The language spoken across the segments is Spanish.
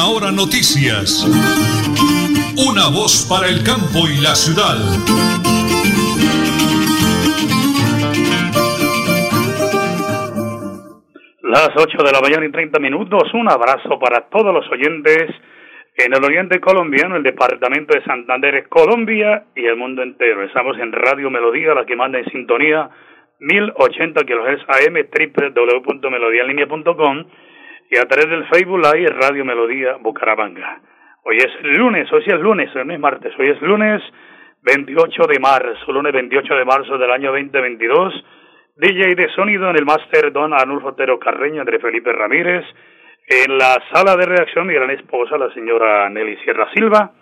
Hora Noticias. Una voz para el campo y la ciudad. Las 8 de la mañana y 30 minutos. Un abrazo para todos los oyentes en el oriente colombiano, el departamento de Santander, Colombia y el mundo entero. Estamos en Radio Melodía, la que manda en sintonía 1080 kHz AM, www.melodialinea.com y a través del Facebook Live Radio Melodía Bucaramanga. Hoy es lunes, hoy es lunes, no es martes, hoy es lunes 28 de marzo, lunes 28 de marzo del año 2022. DJ de sonido en el máster Don Arnulfo Otero Carreño, entre Felipe Ramírez. En la sala de reacción, mi gran esposa, la señora Nelly Sierra Silva.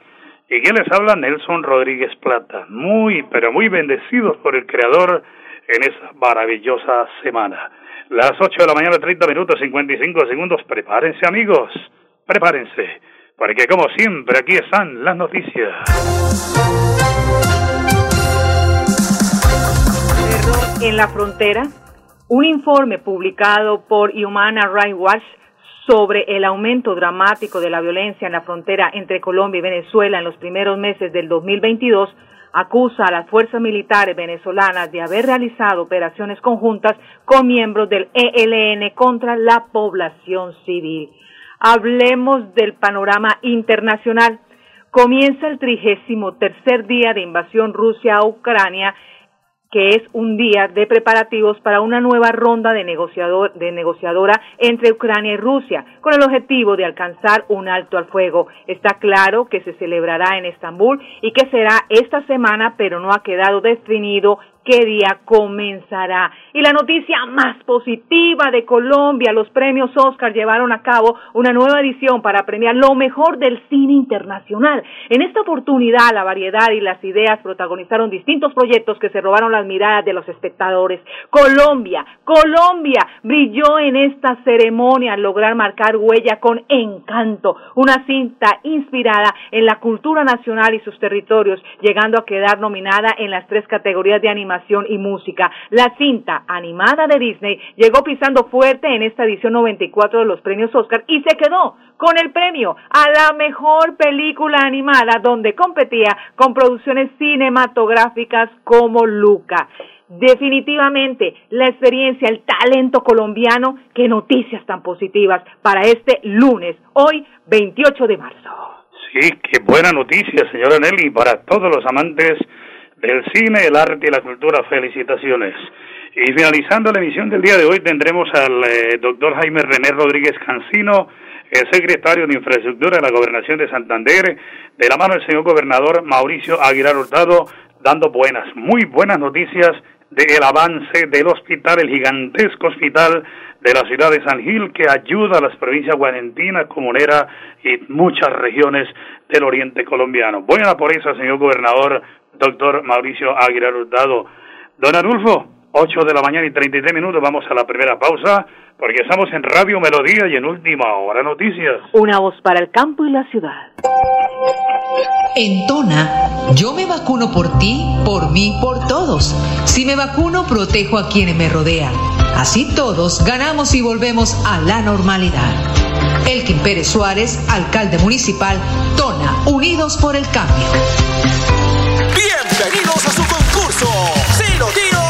Y quien les habla, Nelson Rodríguez Plata. Muy, pero muy bendecidos por el Creador en esta maravillosa semana. Las 8 de la mañana, 30 minutos, 55 segundos. Prepárense, amigos. Prepárense. Porque, como siempre, aquí están las noticias. En la frontera, un informe publicado por Human Rights Watch sobre el aumento dramático de la violencia en la frontera entre Colombia y Venezuela en los primeros meses del 2022 acusa a las fuerzas militares venezolanas de haber realizado operaciones conjuntas con miembros del ELN contra la población civil. Hablemos del panorama internacional. Comienza el trigésimo tercer día de invasión Rusia a Ucrania que es un día de preparativos para una nueva ronda de, negociador, de negociadora entre Ucrania y Rusia, con el objetivo de alcanzar un alto al fuego. Está claro que se celebrará en Estambul y que será esta semana, pero no ha quedado definido qué día comenzará. Y la noticia más positiva de Colombia, los premios Oscar llevaron a cabo una nueva edición para premiar lo mejor del cine internacional. En esta oportunidad, la variedad y las ideas protagonizaron distintos proyectos que se robaron las miradas de los espectadores. Colombia, Colombia brilló en esta ceremonia al lograr marcar huella con encanto, una cinta inspirada en la cultura nacional y sus territorios, llegando a quedar nominada en las tres categorías de animación y música. La cinta animada de Disney llegó pisando fuerte en esta edición 94 de los premios Oscar y se quedó con el premio a la mejor película animada donde competía con producciones cinematográficas como Luca. Definitivamente la experiencia, el talento colombiano, qué noticias tan positivas para este lunes, hoy 28 de marzo. Sí, qué buena noticia, señora Nelly, para todos los amantes del cine, el arte y la cultura. Felicitaciones. Y finalizando la emisión del día de hoy tendremos al eh, doctor Jaime René Rodríguez Cancino, el secretario de Infraestructura de la Gobernación de Santander, de la mano del señor gobernador Mauricio Aguilar Hurtado, dando buenas, muy buenas noticias del avance del hospital, el gigantesco hospital de la ciudad de San Gil que ayuda a las provincias guarentinas, comunera y muchas regiones del oriente colombiano. Buena por eso, señor gobernador, doctor Mauricio Aguilar Hurtado. Don Adulfo, 8 de la mañana y 33 minutos, vamos a la primera pausa, porque estamos en Radio Melodía y en Última Hora Noticias. Una voz para el campo y la ciudad. En Tona, yo me vacuno por ti, por mí, por todos. Si me vacuno, protejo a quienes me rodean. Así todos ganamos y volvemos a la normalidad. Elkin Pérez Suárez, alcalde municipal, Tona, Unidos por el Cambio. Bienvenidos a su concurso. Si lo tiro,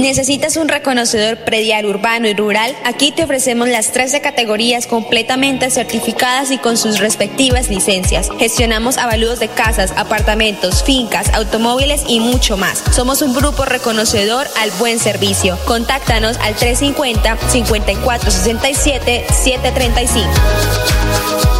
¿Necesitas un reconocedor predial urbano y rural? Aquí te ofrecemos las 13 categorías completamente certificadas y con sus respectivas licencias. Gestionamos avalúos de casas, apartamentos, fincas, automóviles y mucho más. Somos un grupo reconocedor al buen servicio. Contáctanos al 350 5467 735.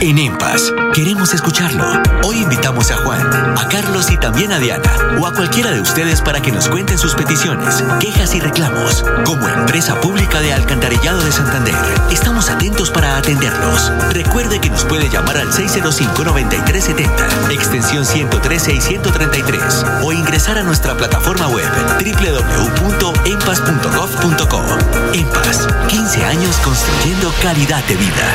En EMPAS, queremos escucharlo. Hoy invitamos Carlos y también a Diana, o a cualquiera de ustedes para que nos cuenten sus peticiones, quejas y reclamos. Como empresa pública de Alcantarillado de Santander, estamos atentos para atenderlos. Recuerde que nos puede llamar al 605-9370, extensión 113 y 133, o ingresar a nuestra plataforma web www.empas.gov.co. EMPAS, 15 años construyendo calidad de vida.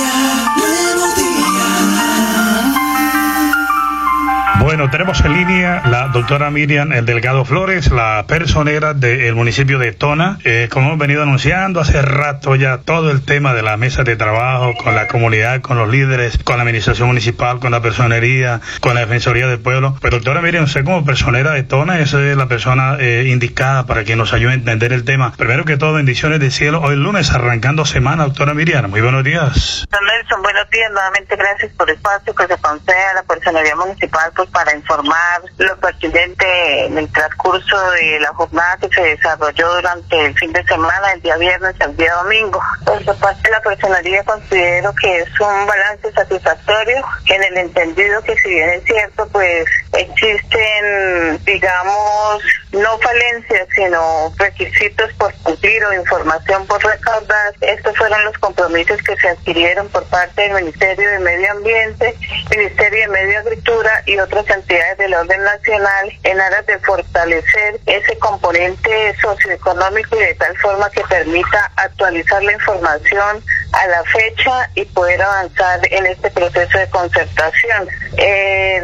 Tenemos en línea la doctora Miriam El Delgado Flores, la personera del municipio de Tona. Eh, como hemos venido anunciando hace rato ya todo el tema de la mesa de trabajo con la comunidad, con los líderes, con la administración municipal, con la personería, con la defensoría del pueblo. Pues doctora Miriam, usted como personera de Tona es la persona eh, indicada para que nos ayude a entender el tema. Primero que todo, bendiciones del cielo. Hoy lunes arrancando semana, doctora Miriam. Muy buenos días. Don Nelson, buenos días. Nuevamente gracias por el espacio que se concede a la personería municipal pues, para informar lo pertinente en el transcurso de la jornada que se desarrolló durante el fin de semana, el día viernes el día domingo. Por su parte, la personería considero que es un balance satisfactorio en el entendido que si bien es cierto, pues existen, digamos, no falencias, sino requisitos por cumplir o información por recaudar. Estos fueron los compromisos que se adquirieron por parte del Ministerio de Medio Ambiente, Ministerio de Medio Agricultura y otras entidades del orden nacional en aras de fortalecer ese componente socioeconómico y de tal forma que permita actualizar la información a la fecha y poder avanzar en este proceso de concertación. Eh,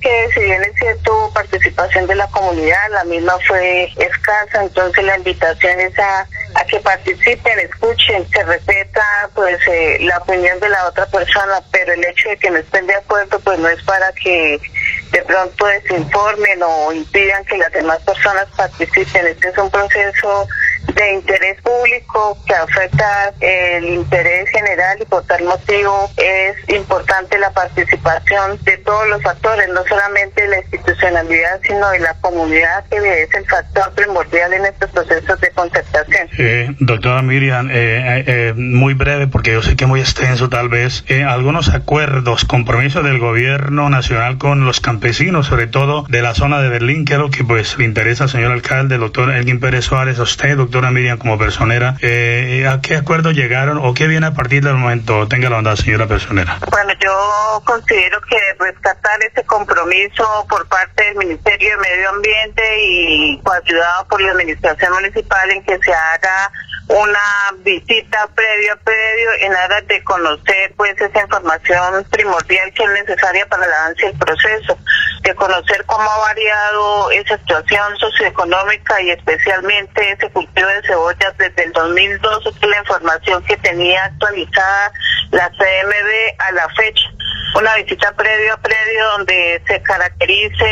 que si bien es cierto participación de la comunidad, la misma fue escasa, entonces la invitación es a, a que participen, escuchen, se respeta pues eh, la opinión de la otra persona, pero el hecho de que no estén de acuerdo pues no es para que de pronto desinformen o impidan que las demás personas participen. Este es un proceso de interés público que afecta el interés general y por tal motivo es importante la participación de todos los actores, no solamente la institucionalidad, sino de la comunidad que es el factor primordial en estos procesos de concertación. Eh, doctora Miriam, eh, eh, muy breve porque yo sé que muy extenso tal vez, algunos acuerdos, compromisos del gobierno nacional con los campesinos, sobre todo de la zona de Berlín, que es lo que pues le interesa al señor alcalde, doctor Elgin Pérez Suárez, a usted, doctora Miriam, como personera, eh, ¿a qué acuerdo llegaron o qué viene a partir del momento? Tenga la onda, señora personera. Bueno, yo considero que rescatar ese compromiso por parte del Ministerio de Medio Ambiente y ayudado por la Administración Municipal en que se haga una visita previo a predio en aras de conocer pues esa información primordial que es necesaria para el avance del proceso, de conocer cómo ha variado esa situación socioeconómica y especialmente ese cultivo de cebollas desde el 2012, que la información que tenía actualizada la CMB a la fecha una visita previo a predio donde se caracterice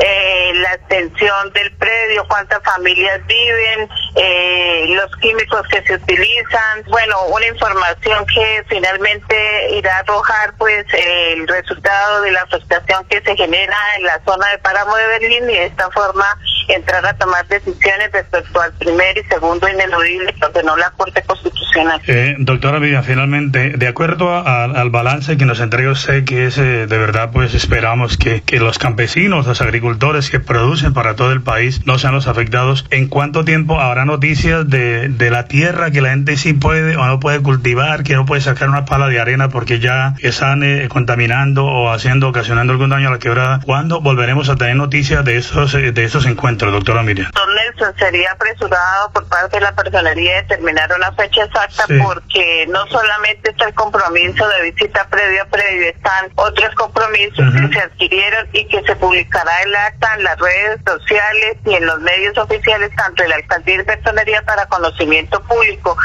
eh, la extensión del predio, cuántas familias viven, eh, los químicos que se utilizan, bueno, una información que finalmente irá a arrojar pues el resultado de la afectación que se genera en la zona de Páramo de Berlín y de esta forma entrar a tomar decisiones respecto al primer y segundo ineludible que ordenó la Corte Constitucional. Eh, doctora Villa, finalmente, de acuerdo al balance que nos entrega sé que es, de verdad, pues esperamos que, que los campesinos, los agricultores que producen para todo el país no sean los afectados. ¿En cuánto tiempo habrá noticias de, de la tierra que la gente sí puede o no puede cultivar, que no puede sacar una pala de arena porque ya están eh, contaminando o haciendo, ocasionando algún daño a la quebrada? ¿Cuándo volveremos a tener noticias de esos, eh, de esos encuentros, doctora Miriam? Don Nelson, sería apresurado por parte de la personería determinar una fecha exacta porque no solamente está el compromiso de visita previa previa, están otros compromisos que se adquirieron y que se publicará el acta en las redes sociales y en los medios oficiales, tanto de la alcaldía y personería para conocimiento público.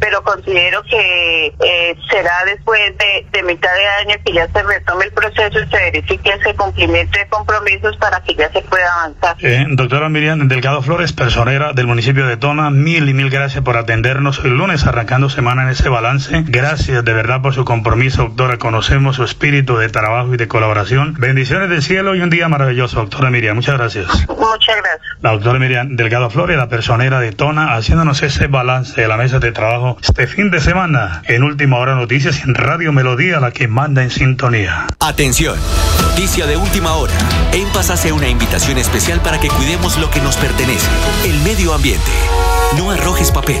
Pero considero que eh, será después de, mitad de año que ya se retome el proceso y se verifique ese cumplimiento de compromisos para que ya se pueda avanzar. Eh, doctora Miriam Delgado Flores, personera del municipio de Tona, mil y mil gracias por atendernos el lunes arrancando semana en ese balance. Gracias de verdad por su compromiso, doctora. Conocemos su espíritu de trabajo y de colaboración. Bendiciones del cielo y un día maravilloso, doctora Miriam. Muchas gracias. Muchas gracias. La doctora Miriam Delgado Flores, la personera de Tona, haciéndonos ese balance de la mesa de trabajo este fin de semana en Última Hora Noticias en Radio Melodía, la que manda en sintonía. Atención, noticia de última hora. En Paz hace una invitación especial para que cuidemos lo que nos pertenece, el medio ambiente. No arrojes papel,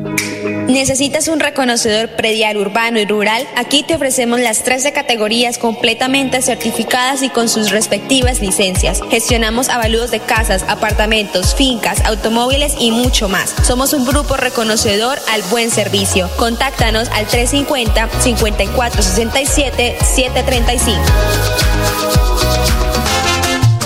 ¿Necesitas un reconocedor predial urbano y rural? Aquí te ofrecemos las 13 categorías completamente certificadas y con sus respectivas licencias. Gestionamos avalúos de casas, apartamentos, fincas, automóviles y mucho más. Somos un grupo reconocedor al buen servicio. Contáctanos al 350 5467 735.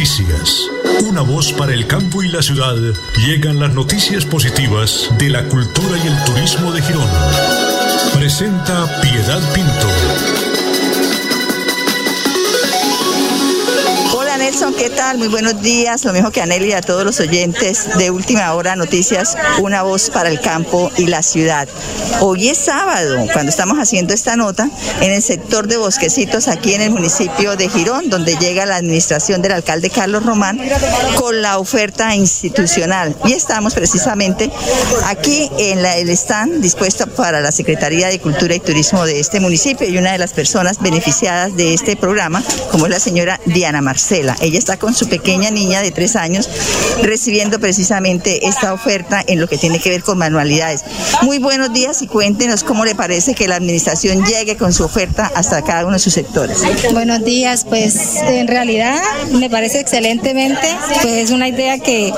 Noticias. Una voz para el campo y la ciudad. Llegan las noticias positivas de la cultura y el turismo de Girón. Presenta Piedad Pinto. Nelson, ¿qué tal? Muy buenos días. Lo mismo que a Nelly y a todos los oyentes de Última Hora Noticias, una voz para el campo y la ciudad. Hoy es sábado, cuando estamos haciendo esta nota, en el sector de Bosquecitos, aquí en el municipio de Girón, donde llega la administración del alcalde Carlos Román con la oferta institucional. Y estamos precisamente aquí en el stand dispuesto para la Secretaría de Cultura y Turismo de este municipio y una de las personas beneficiadas de este programa, como es la señora Diana Marcela. Ella está con su pequeña niña de tres años recibiendo precisamente esta oferta en lo que tiene que ver con manualidades. Muy buenos días y cuéntenos cómo le parece que la administración llegue con su oferta hasta cada uno de sus sectores. Buenos días, pues en realidad me parece excelentemente, pues es una idea que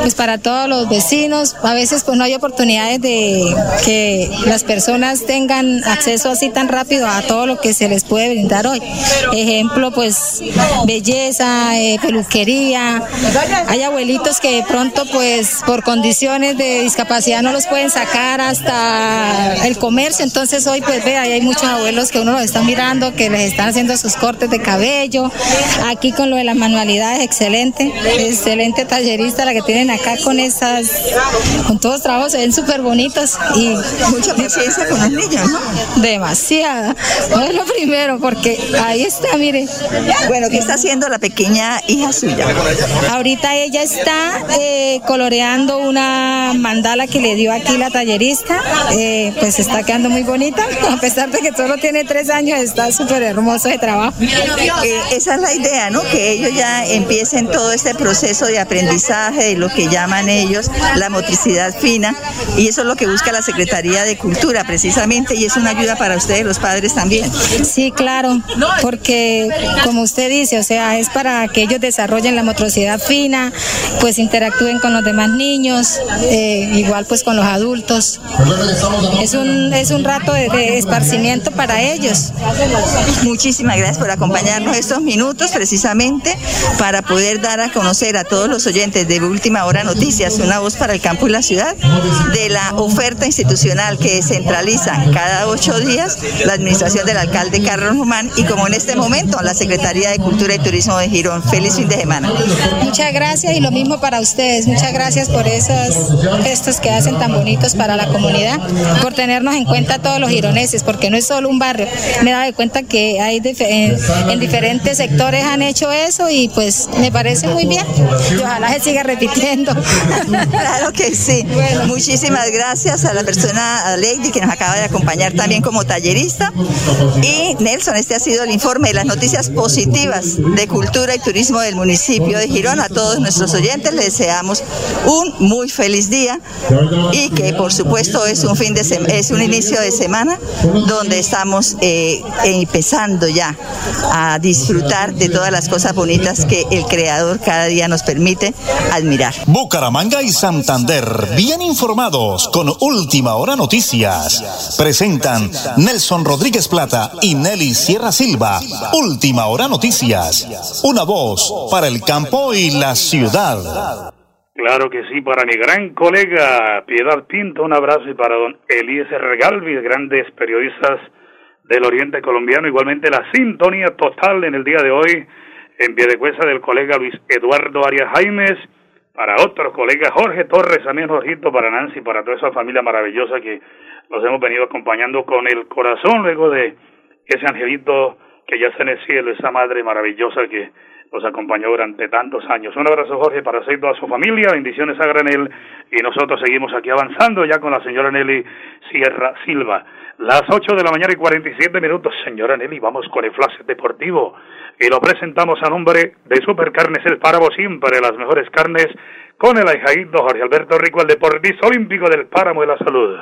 pues para todos los vecinos, a veces pues no hay oportunidades de que las personas tengan acceso así tan rápido a todo lo que se les puede brindar hoy. Ejemplo, pues belleza, eh, peluquería. Hay abuelitos que de pronto, pues, por condiciones de discapacidad no los pueden sacar hasta el comercio. Entonces hoy, pues, ve, hay muchos abuelos que uno los está mirando, que les están haciendo sus cortes de cabello. Aquí con lo de las manualidades, excelente, excelente tallerista la que tienen acá con esas, con todos los trabajos, se ven súper bonitos y mucha paciencia con los niños, ¿no? Demasiada. No es lo primero, porque ahí está, mire. Bueno, ¿qué está haciendo la pequeña hija suya? Ahorita ella está eh, coloreando una mandala que le dio aquí la tallerista, eh, pues está quedando muy bonita, a pesar de que solo tiene tres años, está súper hermoso de trabajo. Eh, esa es la idea, ¿no? Que ellos ya empiecen todo este proceso de aprendizaje, de lo que llaman ellos la motricidad fina, y eso es lo que busca la Secretaría de Cultura precisamente, y es una ayuda para ustedes los padres también. Sí, claro, porque como usted dice, o sea, es para que ellos desarrollen la motricidad fina, pues interactúen con los demás niños, eh, igual pues con los adultos. Es un, es un rato de, esparcimiento para ellos. Muchísimas gracias por acompañarnos estos minutos precisamente para poder dar a conocer a todos los oyentes de Última Hora Noticias, una voz para el campo y la ciudad, de la oferta institucional que centraliza cada ocho días la administración del alcalde Carlos Román y como en este momento la Secretaría de Cultura y Turismo de Girón. Feliz fin de semana. Muchas gracias y lo mismo para ustedes. Muchas gracias por esos gestos que hacen tan bonitos para la comunidad, por tenernos en cuenta todos los gironeses, porque no es solo un barrio. Me he dado cuenta que hay en, en diferentes sectores han hecho eso y pues me parece muy bien. Y ojalá se siga repitiendo. claro que sí. Bueno. Muchísimas gracias a la persona, a Lady, que nos acaba de acompañar también como tallerista. Y Nelson, este ha sido el informe de las noticias positivas de cultura y turismo del municipio de Girón. A todos nuestros oyentes les deseamos un muy feliz día y que por supuesto es un fin de es un inicio de semana donde estamos eh, empezando ya a disfrutar de todas las cosas bonitas que el creador cada día nos permite admirar. Bucaramanga y Santander, bien informados con Última Hora Noticias. Presentan Nelson Rodríguez Plata y Nelly Sierra Silva. Última Hora Noticias. Una voz para el campo y la ciudad. Claro que sí, para mi gran colega Piedad Pinto, un abrazo y para don Eliezer Galvis, grandes periodistas del Oriente Colombiano, igualmente la sintonía total en el día de hoy en Piedecuesta del colega Luis Eduardo Arias Jaimes, para otro colega Jorge Torres, también Jorgito, para Nancy, para toda esa familia maravillosa que nos hemos venido acompañando con el corazón luego de ese angelito que ya está en el cielo, esa madre maravillosa que nos acompañó durante tantos años. Un abrazo Jorge para usted toda su familia, bendiciones a Granel y nosotros seguimos aquí avanzando ya con la señora Nelly Sierra Silva. Las 8 de la mañana y 47 minutos, señora Nelly, vamos con el flash deportivo y lo presentamos a nombre de Supercarnes El Páramo, siempre las mejores carnes, con el ahijaído Jorge Alberto Rico, el deportista olímpico del Páramo de la Salud.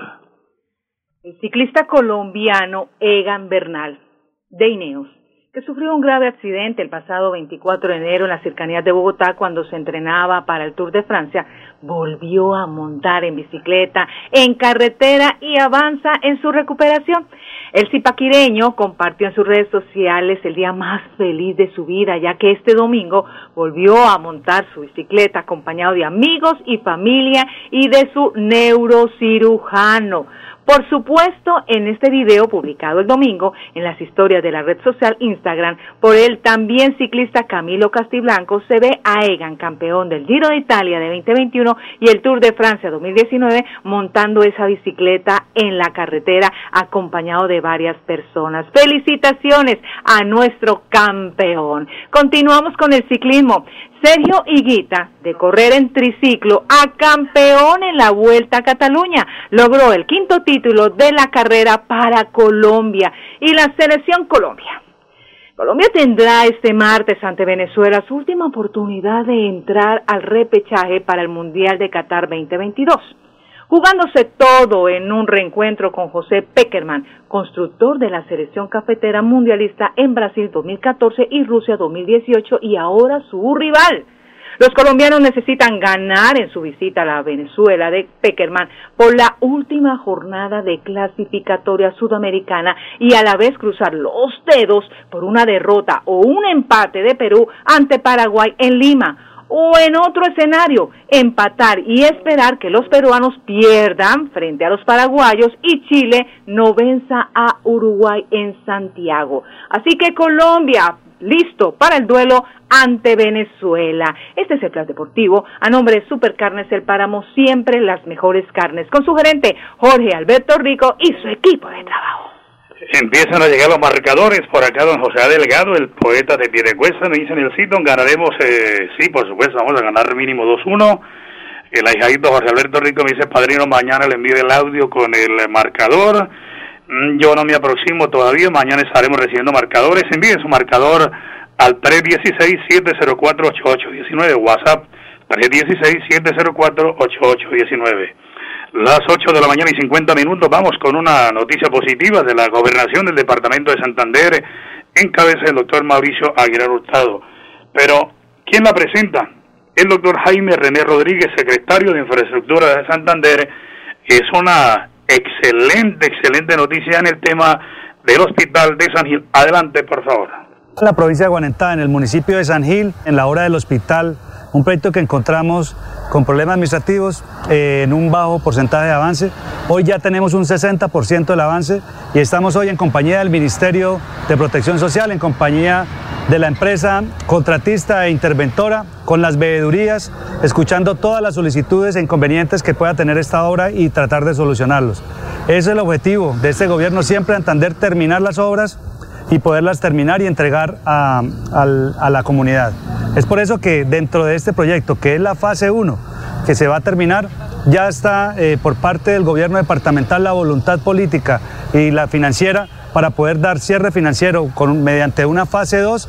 El ciclista colombiano Egan Bernal, de Ineos, que sufrió un grave accidente el pasado 24 de enero en las cercanías de Bogotá cuando se entrenaba para el Tour de Francia, volvió a montar en bicicleta, en carretera y avanza en su recuperación. El zipaquireño compartió en sus redes sociales el día más feliz de su vida, ya que este domingo volvió a montar su bicicleta acompañado de amigos y familia y de su neurocirujano. Por supuesto, en este video publicado el domingo en las historias de la red social Instagram por el también ciclista Camilo Castiblanco se ve a Egan, campeón del Giro de Italia de 2021 y el Tour de Francia 2019, montando esa bicicleta en la carretera acompañado de varias personas. Felicitaciones a nuestro campeón. Continuamos con el ciclismo. Sergio Higuita, de correr en triciclo a campeón en la Vuelta a Cataluña, logró el quinto título de la carrera para Colombia y la selección Colombia. Colombia tendrá este martes ante Venezuela su última oportunidad de entrar al repechaje para el Mundial de Qatar 2022 jugándose todo en un reencuentro con José Peckerman, constructor de la selección cafetera mundialista en Brasil 2014 y Rusia 2018 y ahora su rival. Los colombianos necesitan ganar en su visita a la Venezuela de Peckerman por la última jornada de clasificatoria sudamericana y a la vez cruzar los dedos por una derrota o un empate de Perú ante Paraguay en Lima o en otro escenario, empatar y esperar que los peruanos pierdan frente a los paraguayos y Chile no venza a Uruguay en Santiago. Así que Colombia, listo para el duelo ante Venezuela. Este es el plan deportivo. A nombre de Supercarnes El Páramo, siempre las mejores carnes. Con su gerente Jorge Alberto Rico y su equipo de trabajo. Empiezan a llegar los marcadores. Por acá, don José Delgado, el poeta de Piedecuesta, me dice en el sitio, ganaremos, eh, sí, por supuesto, vamos a ganar mínimo 2-1. El ahijadito José Alberto Rico me dice, padrino, mañana le envío el audio con el marcador. Mm, yo no me aproximo todavía, mañana estaremos recibiendo marcadores. Envíen su marcador al 316-704-8819, WhatsApp 316-704-8819. Las 8 de la mañana y 50 minutos vamos con una noticia positiva de la gobernación del departamento de Santander en cabeza del doctor Mauricio Aguilar Hurtado. Pero, ¿quién la presenta? El doctor Jaime René Rodríguez, secretario de Infraestructura de Santander. Es una excelente, excelente noticia en el tema del hospital de San Gil. Adelante, por favor. La provincia de Guanentá, en el municipio de San Gil, en la hora del hospital, un proyecto que encontramos con problemas administrativos eh, en un bajo porcentaje de avance. Hoy ya tenemos un 60% del avance y estamos hoy en compañía del Ministerio de Protección Social, en compañía de la empresa contratista e interventora, con las veedurías, escuchando todas las solicitudes e inconvenientes que pueda tener esta obra y tratar de solucionarlos. Ese es el objetivo de este gobierno, siempre entender terminar las obras y poderlas terminar y entregar a la comunidad. Es por eso que dentro de este proyecto, que es la fase 1, que se va a terminar, ya está eh, por parte del gobierno departamental la voluntad política y la financiera para poder dar cierre financiero con, mediante una fase 2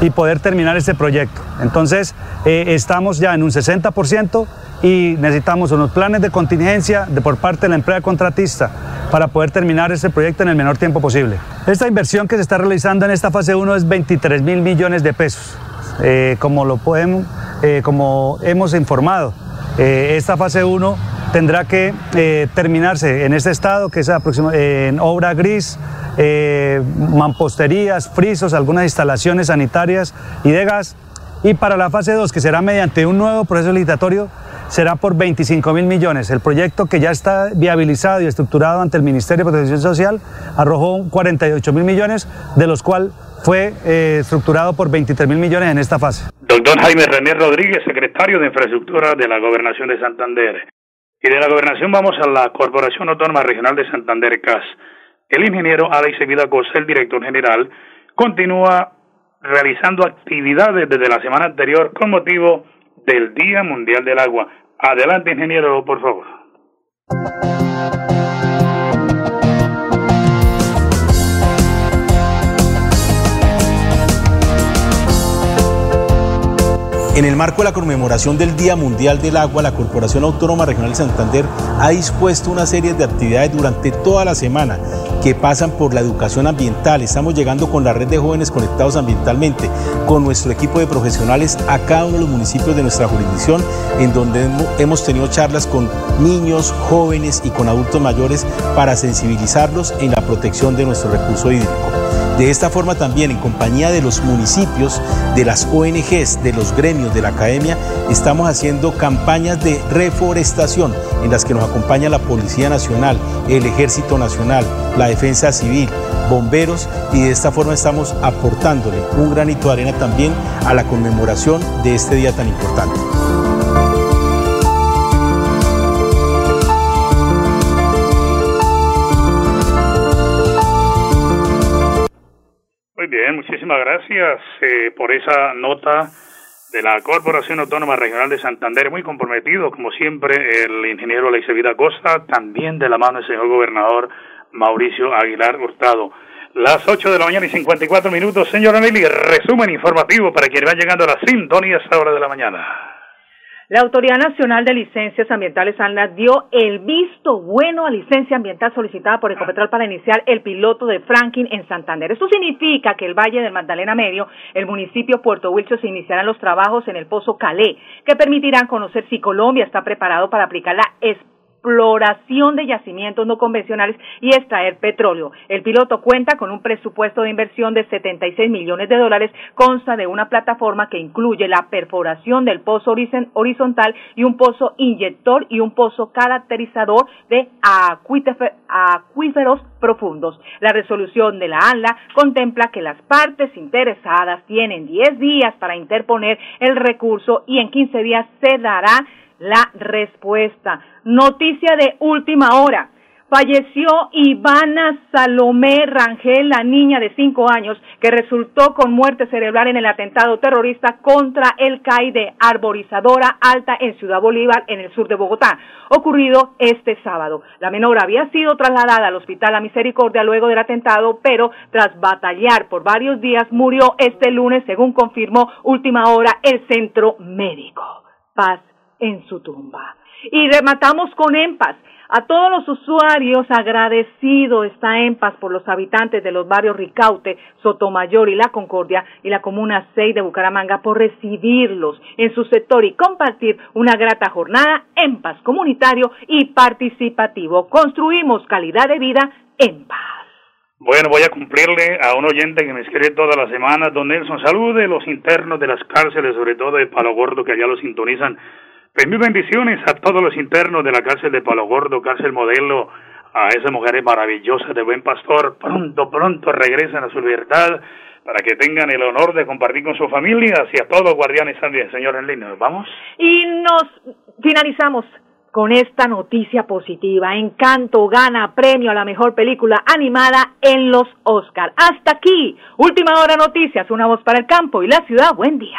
y poder terminar este proyecto. Entonces, eh, estamos ya en un 60% y necesitamos unos planes de contingencia de por parte de la empresa contratista para poder terminar este proyecto en el menor tiempo posible. Esta inversión que se está realizando en esta fase 1 es 23 mil millones de pesos. Eh, como, lo podemos, eh, como hemos informado. Eh, esta fase 1 tendrá que terminarse en este estado, que es en obra gris, mamposterías, frisos, algunas instalaciones sanitarias y de gas. Y para la fase 2, que será mediante un nuevo proceso licitatorio, será por 25 mil millones. El proyecto que ya está viabilizado y estructurado ante el Ministerio de Protección Social arrojó 48 mil millones, de los cuales fue eh, estructurado por 23 mil millones en esta fase. Doctor Jaime René Rodríguez, secretario de Infraestructura de la Gobernación de Santander. Y de la Gobernación vamos a la Corporación Autónoma Regional de Santander, CAS. El ingeniero Alex Vida el director general, continúa realizando actividades desde la semana anterior con motivo del Día Mundial del Agua. Adelante, ingeniero, por favor. En el marco de la conmemoración del Día Mundial del Agua, la Corporación Autónoma Regional de Santander ha dispuesto una serie de actividades durante toda la semana que pasan por la educación ambiental. Estamos llegando con la red de jóvenes conectados ambientalmente, con nuestro equipo de profesionales a cada uno de los municipios de nuestra jurisdicción, en donde hemos tenido charlas con niños, jóvenes y con adultos mayores para sensibilizarlos en la protección de nuestro recurso hídrico. De esta forma también, en compañía de los municipios, de las ONGs, de los gremios, de la academia, estamos haciendo campañas de reforestación en las que nos acompaña la Policía Nacional, el Ejército Nacional, la Defensa Civil, bomberos y de esta forma estamos aportándole un granito de arena también a la conmemoración de este día tan importante. Gracias eh, por esa nota de la Corporación Autónoma Regional de Santander, muy comprometido, como siempre, el ingeniero Vida Costa, también de la mano del señor gobernador Mauricio Aguilar Hurtado. Las 8 de la mañana y 54 minutos, señor Nelly, resumen informativo para quien va llegando a la sintonía a esta hora de la mañana. La Autoridad Nacional de Licencias Ambientales ANLA dio el visto bueno a licencia ambiental solicitada por Ecopetrol para iniciar el piloto de Franklin en Santander. Esto significa que el Valle del Magdalena Medio, el municipio Puerto Wilches, se iniciarán los trabajos en el Pozo Calé, que permitirán conocer si Colombia está preparado para aplicar la exploración de yacimientos no convencionales y extraer petróleo. El piloto cuenta con un presupuesto de inversión de 76 millones de dólares, consta de una plataforma que incluye la perforación del pozo horizontal y un pozo inyector y un pozo caracterizador de acuíferos profundos. La resolución de la ANLA contempla que las partes interesadas tienen 10 días para interponer el recurso y en 15 días se dará la respuesta. Noticia de última hora. Falleció Ivana Salomé Rangel, la niña de cinco años que resultó con muerte cerebral en el atentado terrorista contra el CAI de Arborizadora Alta en Ciudad Bolívar, en el sur de Bogotá, ocurrido este sábado. La menor había sido trasladada al Hospital La Misericordia luego del atentado, pero tras batallar por varios días murió este lunes, según confirmó última hora el centro médico. Paz en su tumba. Y rematamos con EMPAS. A todos los usuarios agradecido está EMPAS por los habitantes de los barrios Ricaute, Sotomayor y La Concordia y la Comuna 6 de Bucaramanga por recibirlos en su sector y compartir una grata jornada EMPAS comunitario y participativo. Construimos calidad de vida en paz. Bueno, voy a cumplirle a un oyente que me escribe todas las semanas, don Nelson. Salude los internos de las cárceles, sobre todo de Palo Gordo, que allá los sintonizan pues mis bendiciones a todos los internos de la cárcel de Palo Gordo, cárcel modelo, a esas mujeres maravillosas de buen pastor. Pronto, pronto regresen a su libertad para que tengan el honor de compartir con su familia y a todos los guardianes también, señor Enlino. ¿Vamos? Y nos finalizamos con esta noticia positiva. Encanto gana premio a la mejor película animada en los Oscar. Hasta aquí, última hora noticias, una voz para el campo y la ciudad. Buen día.